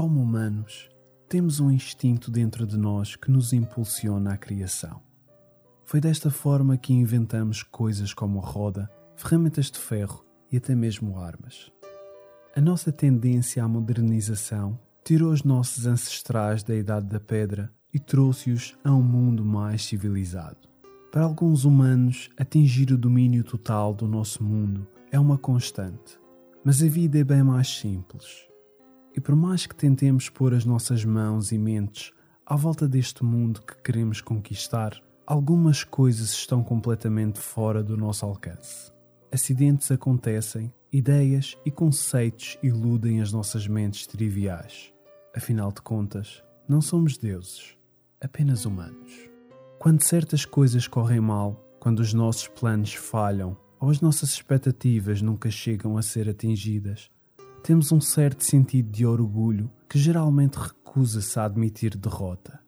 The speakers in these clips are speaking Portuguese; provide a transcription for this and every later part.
Como humanos, temos um instinto dentro de nós que nos impulsiona à criação. Foi desta forma que inventamos coisas como a roda, ferramentas de ferro e até mesmo armas. A nossa tendência à modernização tirou os nossos ancestrais da Idade da Pedra e trouxe-os a um mundo mais civilizado. Para alguns humanos, atingir o domínio total do nosso mundo é uma constante, mas a vida é bem mais simples. E por mais que tentemos pôr as nossas mãos e mentes à volta deste mundo que queremos conquistar, algumas coisas estão completamente fora do nosso alcance. Acidentes acontecem, ideias e conceitos iludem as nossas mentes triviais. Afinal de contas, não somos deuses, apenas humanos. Quando certas coisas correm mal, quando os nossos planos falham ou as nossas expectativas nunca chegam a ser atingidas, temos um certo sentido de orgulho que geralmente recusa-se a admitir derrota.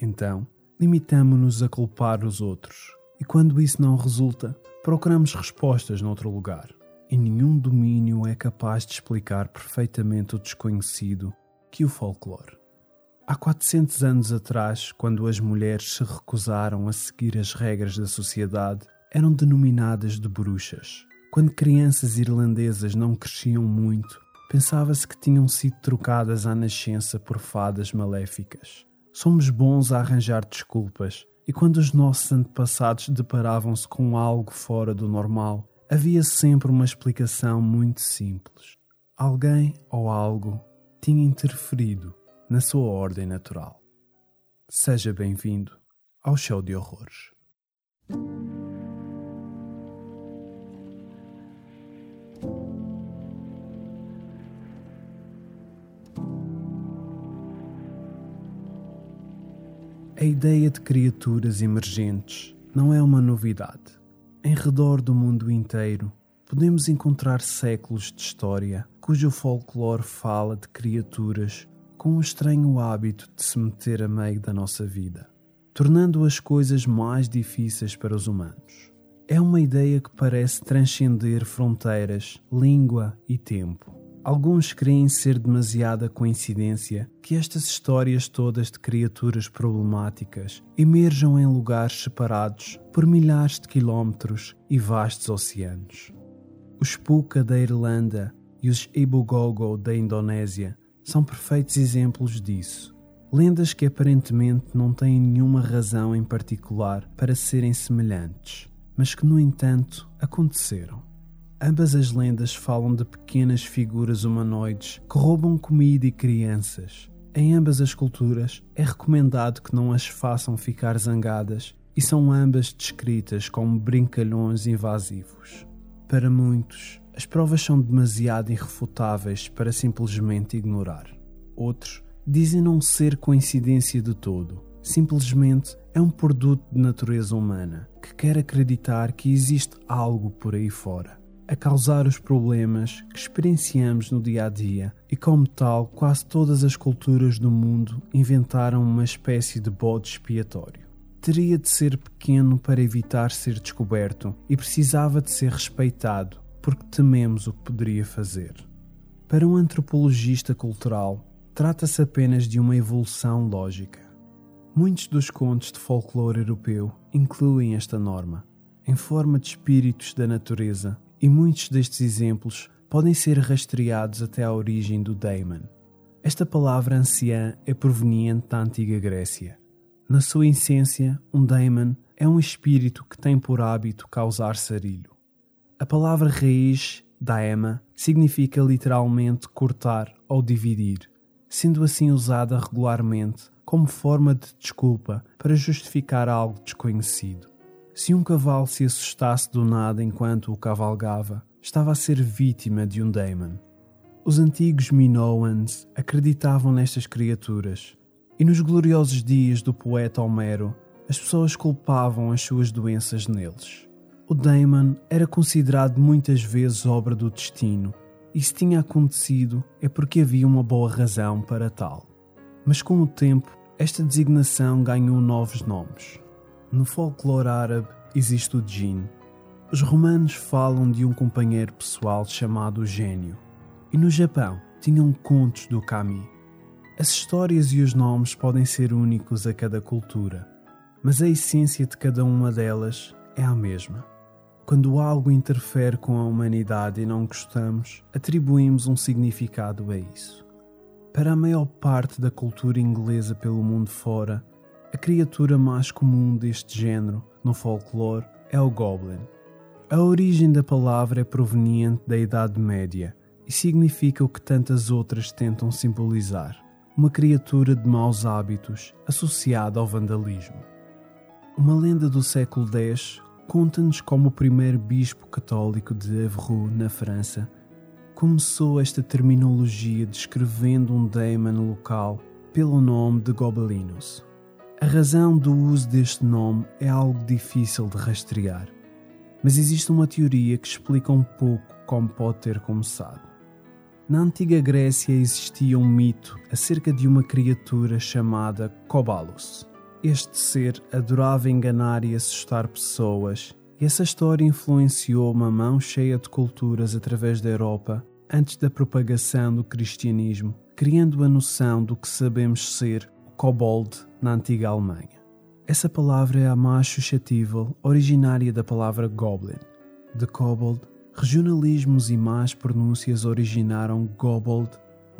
Então, limitamo-nos a culpar os outros e, quando isso não resulta, procuramos respostas noutro lugar. E nenhum domínio é capaz de explicar perfeitamente o desconhecido que o folclore. Há 400 anos atrás, quando as mulheres se recusaram a seguir as regras da sociedade, eram denominadas de bruxas. Quando crianças irlandesas não cresciam muito, pensava-se que tinham sido trocadas à nascença por fadas maléficas. Somos bons a arranjar desculpas, e quando os nossos antepassados deparavam-se com algo fora do normal, havia sempre uma explicação muito simples. Alguém ou algo tinha interferido na sua ordem natural. Seja bem-vindo ao show de horrores. A ideia de criaturas emergentes não é uma novidade. Em redor do mundo inteiro, podemos encontrar séculos de história cujo folclore fala de criaturas com o estranho hábito de se meter a meio da nossa vida, tornando as coisas mais difíceis para os humanos. É uma ideia que parece transcender fronteiras, língua e tempo. Alguns creem ser demasiada coincidência que estas histórias todas de criaturas problemáticas emerjam em lugares separados por milhares de quilómetros e vastos oceanos. Os Puka da Irlanda e os Ibugogo da Indonésia são perfeitos exemplos disso. Lendas que aparentemente não têm nenhuma razão em particular para serem semelhantes, mas que, no entanto, aconteceram. Ambas as lendas falam de pequenas figuras humanoides que roubam comida e crianças. Em ambas as culturas, é recomendado que não as façam ficar zangadas e são ambas descritas como brincalhões invasivos. Para muitos, as provas são demasiado irrefutáveis para simplesmente ignorar. Outros dizem não ser coincidência de todo, simplesmente é um produto de natureza humana que quer acreditar que existe algo por aí fora, a causar os problemas que experienciamos no dia a dia e, como tal, quase todas as culturas do mundo inventaram uma espécie de bode expiatório teria de ser pequeno para evitar ser descoberto e precisava de ser respeitado porque tememos o que poderia fazer. Para um antropologista cultural, trata-se apenas de uma evolução lógica. Muitos dos contos de folclore europeu incluem esta norma, em forma de espíritos da natureza, e muitos destes exemplos podem ser rastreados até à origem do daemon. Esta palavra anciã é proveniente da antiga Grécia na sua essência, um daemon é um espírito que tem por hábito causar sarilho. A palavra raiz, daema, significa literalmente cortar ou dividir, sendo assim usada regularmente como forma de desculpa para justificar algo desconhecido. Se um cavalo se assustasse do nada enquanto o cavalgava, estava a ser vítima de um daemon. Os antigos Minoans acreditavam nestas criaturas e nos gloriosos dias do poeta Homero, as pessoas culpavam as suas doenças neles. O Damon era considerado muitas vezes obra do destino, e se tinha acontecido é porque havia uma boa razão para tal. Mas com o tempo, esta designação ganhou novos nomes. No folclore árabe existe o djinn. Os romanos falam de um companheiro pessoal chamado gênio. E no Japão tinham contos do kami. As histórias e os nomes podem ser únicos a cada cultura, mas a essência de cada uma delas é a mesma. Quando algo interfere com a humanidade e não gostamos, atribuímos um significado a isso. Para a maior parte da cultura inglesa pelo mundo fora, a criatura mais comum deste género no folclore é o Goblin. A origem da palavra é proveniente da Idade Média e significa o que tantas outras tentam simbolizar: uma criatura de maus hábitos associada ao vandalismo. Uma lenda do século X conta-nos como o primeiro bispo católico de Évreux, na França, começou esta terminologia descrevendo um daemon local pelo nome de Gobelinos. A razão do uso deste nome é algo difícil de rastrear, mas existe uma teoria que explica um pouco como pode ter começado. Na antiga Grécia existia um mito acerca de uma criatura chamada Cobalus este ser adorava enganar e assustar pessoas, e essa história influenciou uma mão cheia de culturas através da Europa antes da propagação do cristianismo, criando a noção do que sabemos ser o kobold na antiga Alemanha. Essa palavra é a mais suscetível, originária da palavra goblin. De kobold, regionalismos e más pronúncias originaram gobold,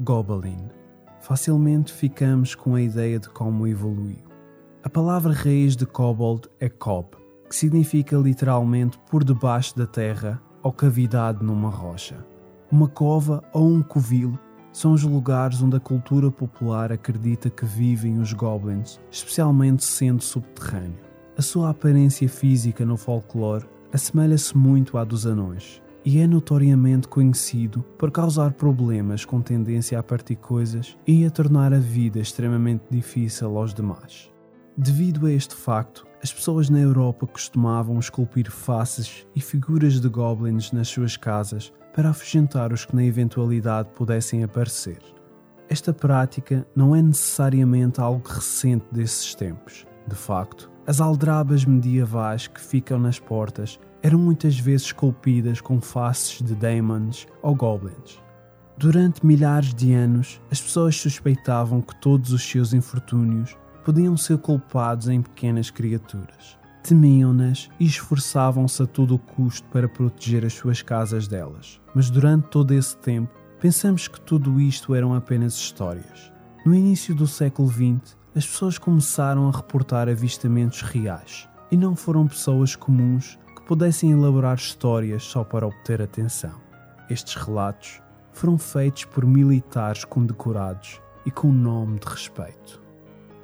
gobelin. Facilmente ficamos com a ideia de como evoluiu. A palavra raiz de kobold é kob, que significa literalmente por debaixo da terra ou cavidade numa rocha. Uma cova ou um covil são os lugares onde a cultura popular acredita que vivem os goblins, especialmente sendo subterrâneo. A sua aparência física no folclore assemelha-se muito à dos anões e é notoriamente conhecido por causar problemas com tendência a partir coisas e a tornar a vida extremamente difícil aos demais. Devido a este facto, as pessoas na Europa costumavam esculpir faces e figuras de goblins nas suas casas para afugentar os que na eventualidade pudessem aparecer. Esta prática não é necessariamente algo recente desses tempos. De facto, as aldrabas medievais que ficam nas portas eram muitas vezes esculpidas com faces de demons ou goblins. Durante milhares de anos, as pessoas suspeitavam que todos os seus infortúnios podiam ser culpados em pequenas criaturas. Temiam-nas e esforçavam-se a todo o custo para proteger as suas casas delas. Mas durante todo esse tempo, pensamos que tudo isto eram apenas histórias. No início do século XX, as pessoas começaram a reportar avistamentos reais e não foram pessoas comuns que pudessem elaborar histórias só para obter atenção. Estes relatos foram feitos por militares condecorados e com nome de respeito.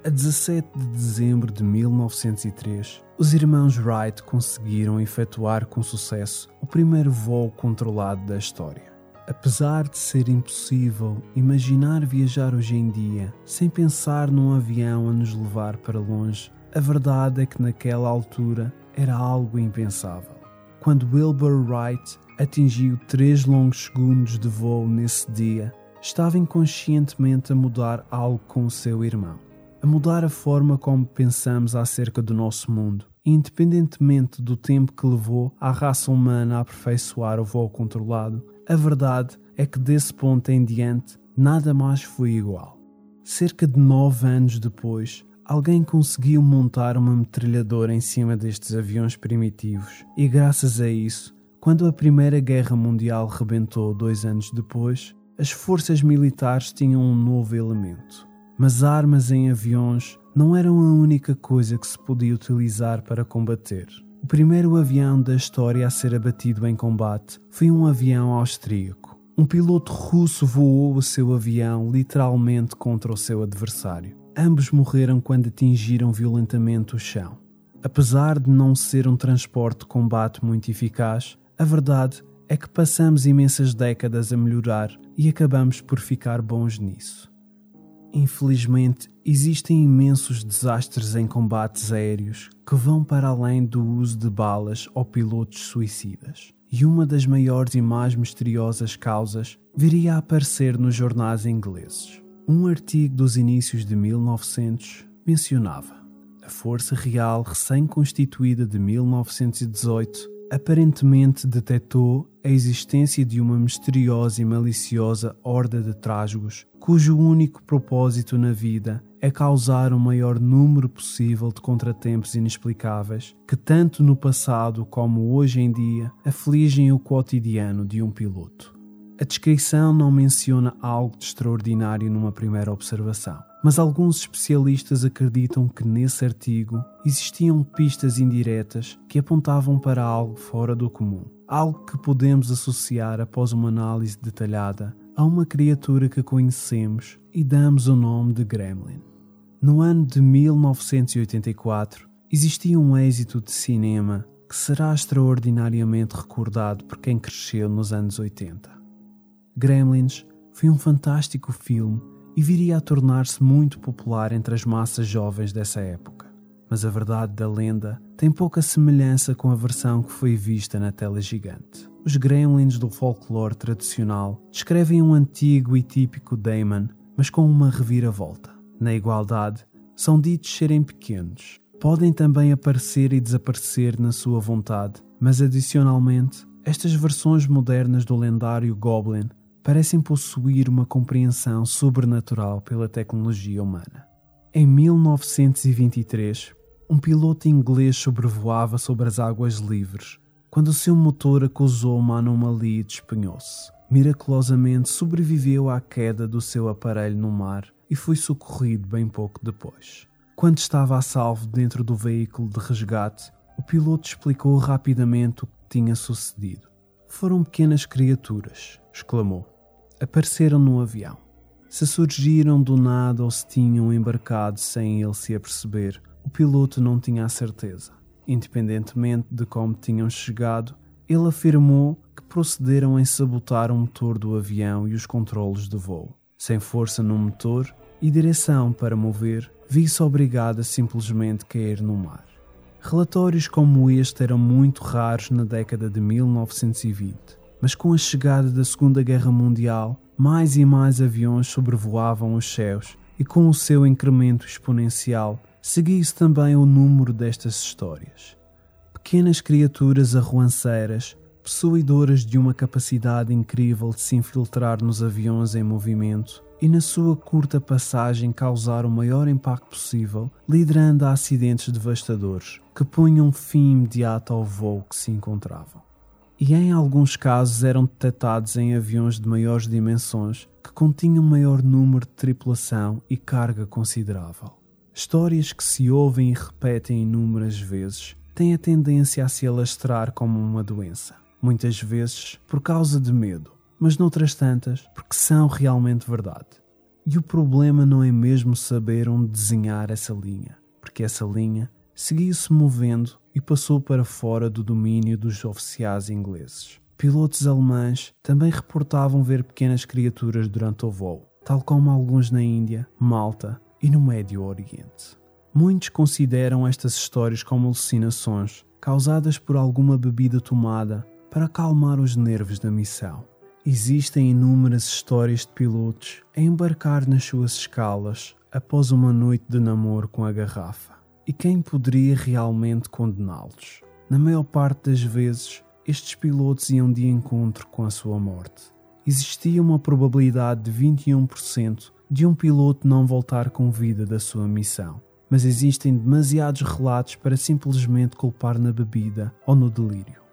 A 17 de dezembro de 1903, os irmãos Wright conseguiram efetuar com sucesso o primeiro voo controlado da história. Apesar de ser impossível imaginar viajar hoje em dia sem pensar num avião a nos levar para longe, a verdade é que naquela altura era algo impensável. Quando Wilbur Wright atingiu três longos segundos de voo nesse dia, estava inconscientemente a mudar algo com o seu irmão a mudar a forma como pensamos acerca do nosso mundo, independentemente do tempo que levou a raça humana a aperfeiçoar o voo controlado. A verdade é que desse ponto em diante nada mais foi igual. Cerca de nove anos depois, alguém conseguiu montar uma metralhadora em cima destes aviões primitivos, e graças a isso, quando a Primeira Guerra Mundial rebentou dois anos depois, as forças militares tinham um novo elemento: mas armas em aviões não eram a única coisa que se podia utilizar para combater. O primeiro avião da história a ser abatido em combate foi um avião austríaco. Um piloto russo voou o seu avião literalmente contra o seu adversário. Ambos morreram quando atingiram violentamente o chão. Apesar de não ser um transporte de combate muito eficaz, a verdade é que passamos imensas décadas a melhorar e acabamos por ficar bons nisso. Infelizmente, existem imensos desastres em combates aéreos que vão para além do uso de balas ou pilotos suicidas. E uma das maiores e mais misteriosas causas viria a aparecer nos jornais ingleses. Um artigo dos inícios de 1900 mencionava: a Força Real recém-constituída de 1918 aparentemente detectou a existência de uma misteriosa e maliciosa horda de trasgos cujo único propósito na vida é causar o maior número possível de contratempos inexplicáveis que, tanto no passado como hoje em dia, afligem o cotidiano de um piloto. A descrição não menciona algo de extraordinário numa primeira observação, mas alguns especialistas acreditam que nesse artigo existiam pistas indiretas que apontavam para algo fora do comum, algo que podemos associar após uma análise detalhada a uma criatura que conhecemos e damos o nome de Gremlin. No ano de 1984, existia um êxito de cinema que será extraordinariamente recordado por quem cresceu nos anos 80. Gremlins foi um fantástico filme e viria a tornar-se muito popular entre as massas jovens dessa época. Mas a verdade da lenda tem pouca semelhança com a versão que foi vista na tela gigante. Os gremlins do folclore tradicional descrevem um antigo e típico Daemon, mas com uma reviravolta. Na igualdade, são ditos serem pequenos. Podem também aparecer e desaparecer na sua vontade, mas adicionalmente, estas versões modernas do lendário Goblin parecem possuir uma compreensão sobrenatural pela tecnologia humana. Em 1923, um piloto inglês sobrevoava sobre as águas livres quando o seu motor acusou uma anomalia e despenhou-se. Miraculosamente sobreviveu à queda do seu aparelho no mar e foi socorrido bem pouco depois. Quando estava a salvo dentro do veículo de resgate, o piloto explicou rapidamente o que tinha sucedido. Foram pequenas criaturas, exclamou. Apareceram no avião. Se surgiram do nada ou se tinham embarcado sem ele se aperceber, o piloto não tinha a certeza. Independentemente de como tinham chegado, ele afirmou que procederam em sabotar o motor do avião e os controles de voo. Sem força no motor e direção para mover, vi-se obrigado a simplesmente cair no mar. Relatórios como este eram muito raros na década de 1920, mas com a chegada da Segunda Guerra Mundial, mais e mais aviões sobrevoavam os céus e com o seu incremento exponencial, seguia-se também o número destas histórias. Pequenas criaturas arruanceiras, possuidoras de uma capacidade incrível de se infiltrar nos aviões em movimento e, na sua curta passagem, causar o maior impacto possível, liderando a acidentes devastadores que punham fim imediato ao voo que se encontravam. E em alguns casos eram detectados em aviões de maiores dimensões que continham maior número de tripulação e carga considerável. Histórias que se ouvem e repetem inúmeras vezes têm a tendência a se alastrar como uma doença, muitas vezes por causa de medo, mas noutras tantas porque são realmente verdade. E o problema não é mesmo saber onde desenhar essa linha, porque essa linha seguiu-se movendo e passou para fora do domínio dos oficiais ingleses. Pilotos alemães também reportavam ver pequenas criaturas durante o voo, tal como alguns na Índia, Malta e no Médio Oriente. Muitos consideram estas histórias como alucinações causadas por alguma bebida tomada para acalmar os nervos da missão. Existem inúmeras histórias de pilotos a embarcar nas suas escalas após uma noite de namoro com a garrafa. E quem poderia realmente condená-los? Na maior parte das vezes, estes pilotos iam de encontro com a sua morte. Existia uma probabilidade de 21% de um piloto não voltar com vida da sua missão, mas existem demasiados relatos para simplesmente culpar na bebida ou no delírio.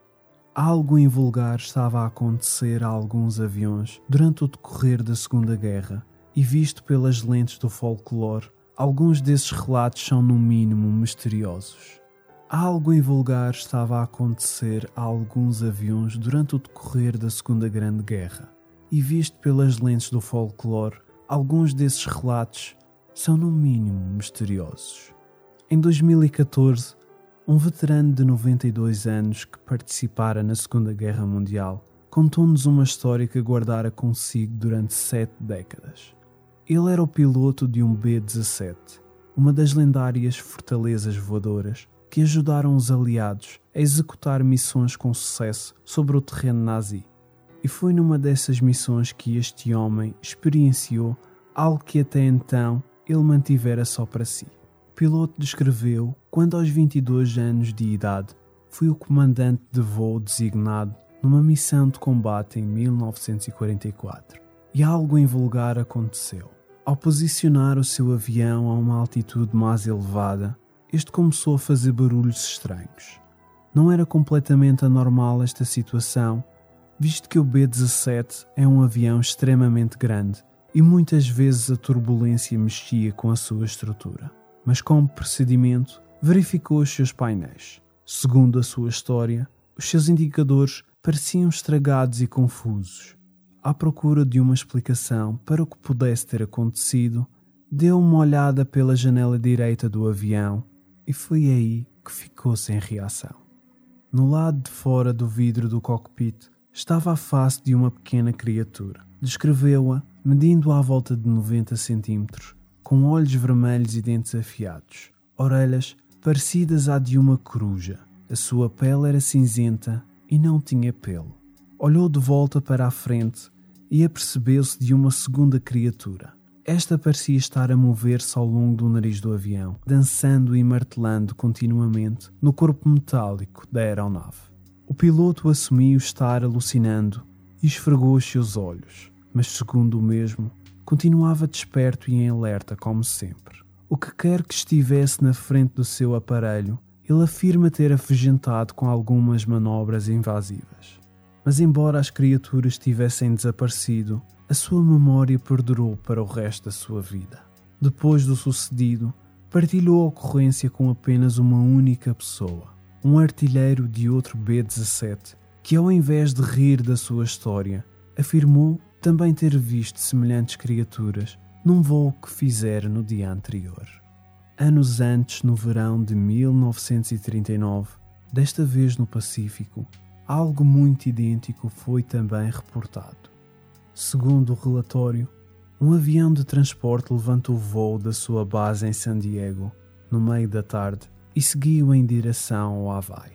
Algo invulgar estava a acontecer a alguns aviões durante o decorrer da Segunda Guerra, e visto pelas lentes do folclore, alguns desses relatos são no mínimo misteriosos. Algo invulgar estava a acontecer a alguns aviões durante o decorrer da Segunda Grande Guerra, e visto pelas lentes do folclore, alguns desses relatos são no mínimo misteriosos. Em 2014, um veterano de 92 anos que participara na Segunda Guerra Mundial contou-nos uma história que guardara consigo durante sete décadas. Ele era o piloto de um B-17, uma das lendárias fortalezas voadoras que ajudaram os aliados a executar missões com sucesso sobre o terreno nazi. E foi numa dessas missões que este homem experienciou algo que até então ele mantivera só para si. O piloto descreveu quando, aos 22 anos de idade, foi o comandante de voo designado numa missão de combate em 1944. e algo invulgar aconteceu. Ao posicionar o seu avião a uma altitude mais elevada, este começou a fazer barulhos estranhos. Não era completamente anormal esta situação, visto que o B-17 é um avião extremamente grande e muitas vezes a turbulência mexia com a sua estrutura. Mas como procedimento, verificou os seus painéis. Segundo a sua história, os seus indicadores pareciam estragados e confusos. À procura de uma explicação para o que pudesse ter acontecido, deu uma olhada pela janela direita do avião e foi aí que ficou sem reação. No lado de fora do vidro do cockpit estava a face de uma pequena criatura. Descreveu-a, medindo à volta de 90 centímetros, com olhos vermelhos e dentes afiados, orelhas parecidas à de uma coruja. A sua pele era cinzenta e não tinha pelo. Olhou de volta para a frente e apercebeu-se de uma segunda criatura. Esta parecia estar a mover-se ao longo do nariz do avião, dançando e martelando continuamente no corpo metálico da aeronave. O piloto assumiu estar alucinando e esfregou os seus olhos, mas, segundo o mesmo, continuava desperto e em alerta como sempre. O que quer que estivesse na frente do seu aparelho, ele afirma ter afugentado com algumas manobras invasivas. Mas, embora as criaturas tivessem desaparecido, a sua memória perdurou para o resto da sua vida. Depois do sucedido, partilhou a ocorrência com apenas uma única pessoa, um artilheiro de outro B-17, que ao invés de rir da sua história, afirmou também ter visto semelhantes criaturas num voo que fizera no dia anterior. Anos antes, no verão de 1939, desta vez no Pacífico, algo muito idêntico foi também reportado. Segundo o relatório, um avião de transporte levantou voo da sua base em San Diego no meio da tarde e seguiu em direção ao Havaí.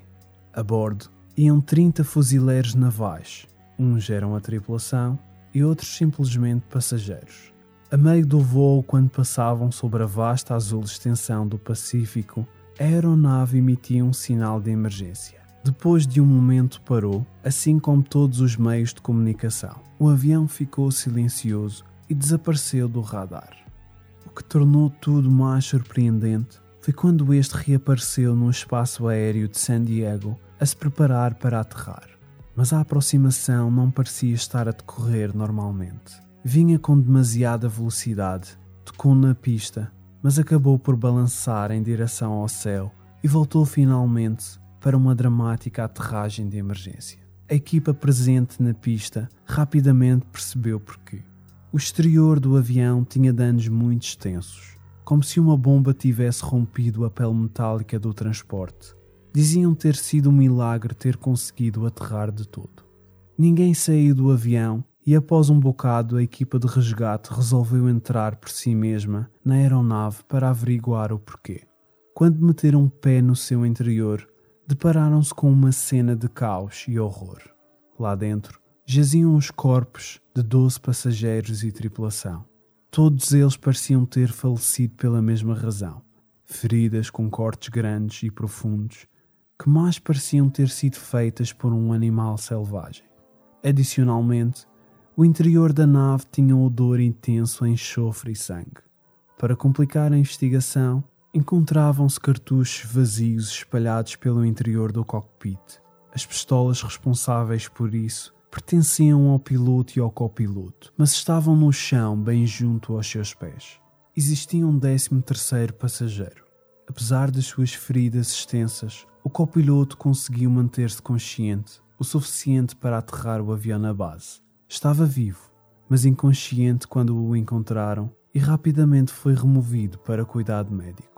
A bordo iam 30 fuzileiros navais, uns eram a tripulação e outros simplesmente passageiros. A meio do voo, quando passavam sobre a vasta azul extensão do Pacífico, a aeronave emitia um sinal de emergência. Depois de um momento parou, assim como todos os meios de comunicação. O avião ficou silencioso e desapareceu do radar. O que tornou tudo mais surpreendente foi quando este reapareceu no espaço aéreo de San Diego a se preparar para aterrar. Mas a aproximação não parecia estar a decorrer normalmente. Vinha com demasiada velocidade, tocou na pista, mas acabou por balançar em direção ao céu e voltou finalmente para uma dramática aterragem de emergência. A equipa presente na pista rapidamente percebeu porquê. O exterior do avião tinha danos muito extensos, como se uma bomba tivesse rompido a pele metálica do transporte. Diziam ter sido um milagre ter conseguido aterrar de todo. Ninguém saiu do avião e, após um bocado, a equipa de resgate resolveu entrar por si mesma na aeronave para averiguar o porquê. Quando meteram um pé no seu interior, depararam-se com uma cena de caos e horror. Lá dentro jaziam os corpos de doze passageiros e tripulação. Todos eles pareciam ter falecido pela mesma razão, feridas com cortes grandes e profundos, que mais pareciam ter sido feitas por um animal selvagem. Adicionalmente, o interior da nave tinha um odor intenso a enxofre e sangue. Para complicar a investigação, encontravam-se cartuchos vazios espalhados pelo interior do cockpit. As pistolas responsáveis por isso pertenciam ao piloto e ao copiloto, mas estavam no chão bem junto aos seus pés. Existia um décimo terceiro passageiro. Apesar das suas feridas extensas, o copiloto conseguiu manter-se consciente o suficiente para aterrar o avião na base. Estava vivo, mas inconsciente quando o encontraram e rapidamente foi removido para cuidado médico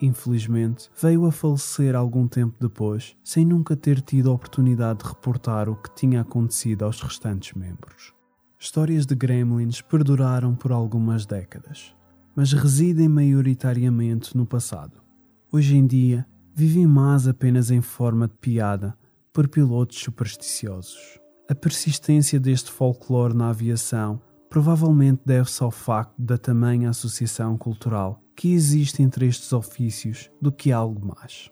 infelizmente, veio a falecer algum tempo depois, sem nunca ter tido a oportunidade de reportar o que tinha acontecido aos restantes membros. Histórias de gremlins perduraram por algumas décadas, mas residem maioritariamente no passado. Hoje em dia, vivem mais apenas em forma de piada por pilotos supersticiosos. A persistência deste folclore na aviação provavelmente deve-se ao facto da tamanha associação cultural que existe entre estes ofícios do que algo mais.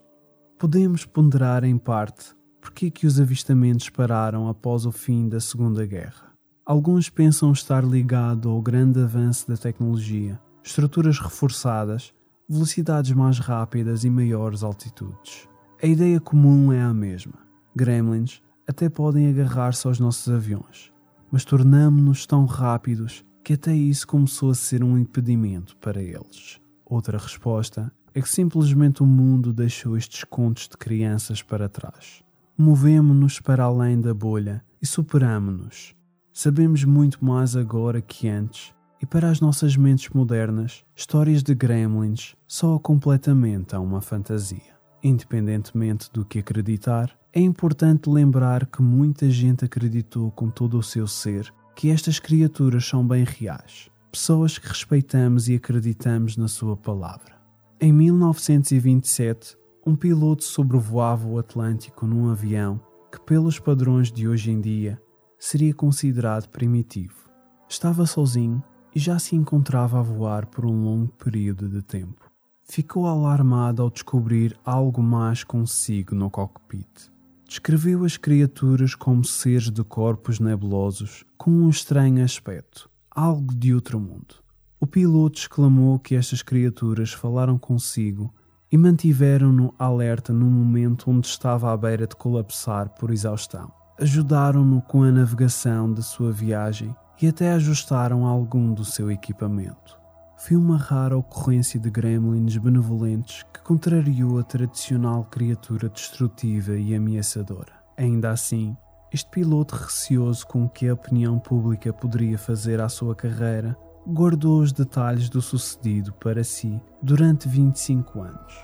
Podemos ponderar em parte porque que os avistamentos pararam após o fim da Segunda Guerra. Alguns pensam estar ligado ao grande avanço da tecnologia, estruturas reforçadas, velocidades mais rápidas e maiores altitudes. A ideia comum é a mesma. Gremlins até podem agarrar-se aos nossos aviões, mas tornamo-nos tão rápidos que até isso começou a ser um impedimento para eles. Outra resposta é que simplesmente o mundo deixou estes contos de crianças para trás. Movemo-nos para além da bolha e superamo-nos Sabemos muito mais agora que antes, e para as nossas mentes modernas, histórias de gremlins só completamente a uma fantasia. Independentemente do que acreditar, é importante lembrar que muita gente acreditou com todo o seu ser que estas criaturas são bem reais, pessoas que respeitamos e acreditamos na sua palavra. Em 1927, um piloto sobrevoava o Atlântico num avião que, pelos padrões de hoje em dia, seria considerado primitivo. Estava sozinho e já se encontrava a voar por um longo período de tempo. Ficou alarmado ao descobrir algo mais consigo no cockpit. Descreveu as criaturas como seres de corpos nebulosos com um estranho aspecto, algo de outro mundo. O piloto exclamou que estas criaturas falaram consigo e mantiveram-no alerta no momento onde estava à beira de colapsar por exaustão ajudaram-no com a navegação da sua viagem e até ajustaram algum do seu equipamento. Foi uma rara ocorrência de gremlins benevolentes que contrariou a tradicional criatura destrutiva e ameaçadora. Ainda assim, este piloto receoso com o que a opinião pública poderia fazer à sua carreira, guardou os detalhes do sucedido para si durante 25 anos.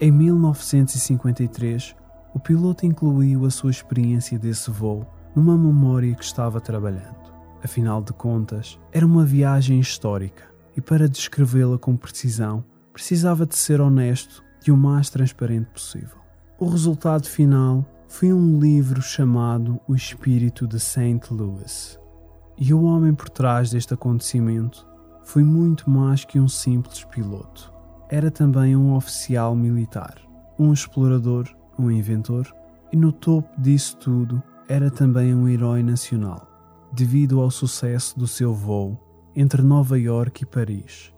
Em 1953, o piloto incluiu a sua experiência desse voo numa memória que estava trabalhando. Afinal de contas, era uma viagem histórica e para descrevê-la com precisão, precisava de ser honesto e o mais transparente possível. O resultado final foi um livro chamado O Espírito de St. Louis. E o homem por trás deste acontecimento foi muito mais que um simples piloto. Era também um oficial militar, um explorador um inventor, e no topo disso tudo era também um herói nacional, devido ao sucesso do seu voo entre Nova York e Paris,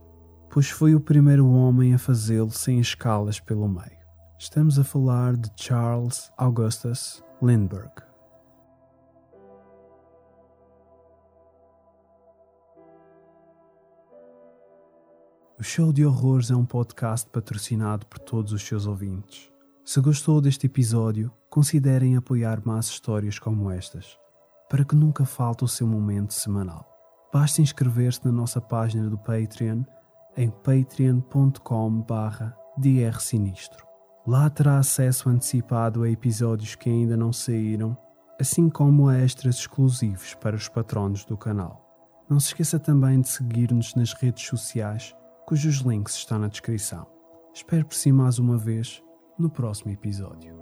pois foi o primeiro homem a fazê-lo sem escalas pelo meio. Estamos a falar de Charles Augustus Lindbergh. O Show de Horrores é um podcast patrocinado por todos os seus ouvintes. Se gostou deste episódio, considerem apoiar mais histórias como estas, para que nunca falte o seu momento semanal. Basta inscrever-se na nossa página do Patreon em patreon.com drsinistro. Lá terá acesso antecipado a episódios que ainda não saíram, assim como a extras exclusivos para os patronos do canal. Não se esqueça também de seguir-nos nas redes sociais, cujos links estão na descrição. Espero por si mais uma vez no próximo episódio.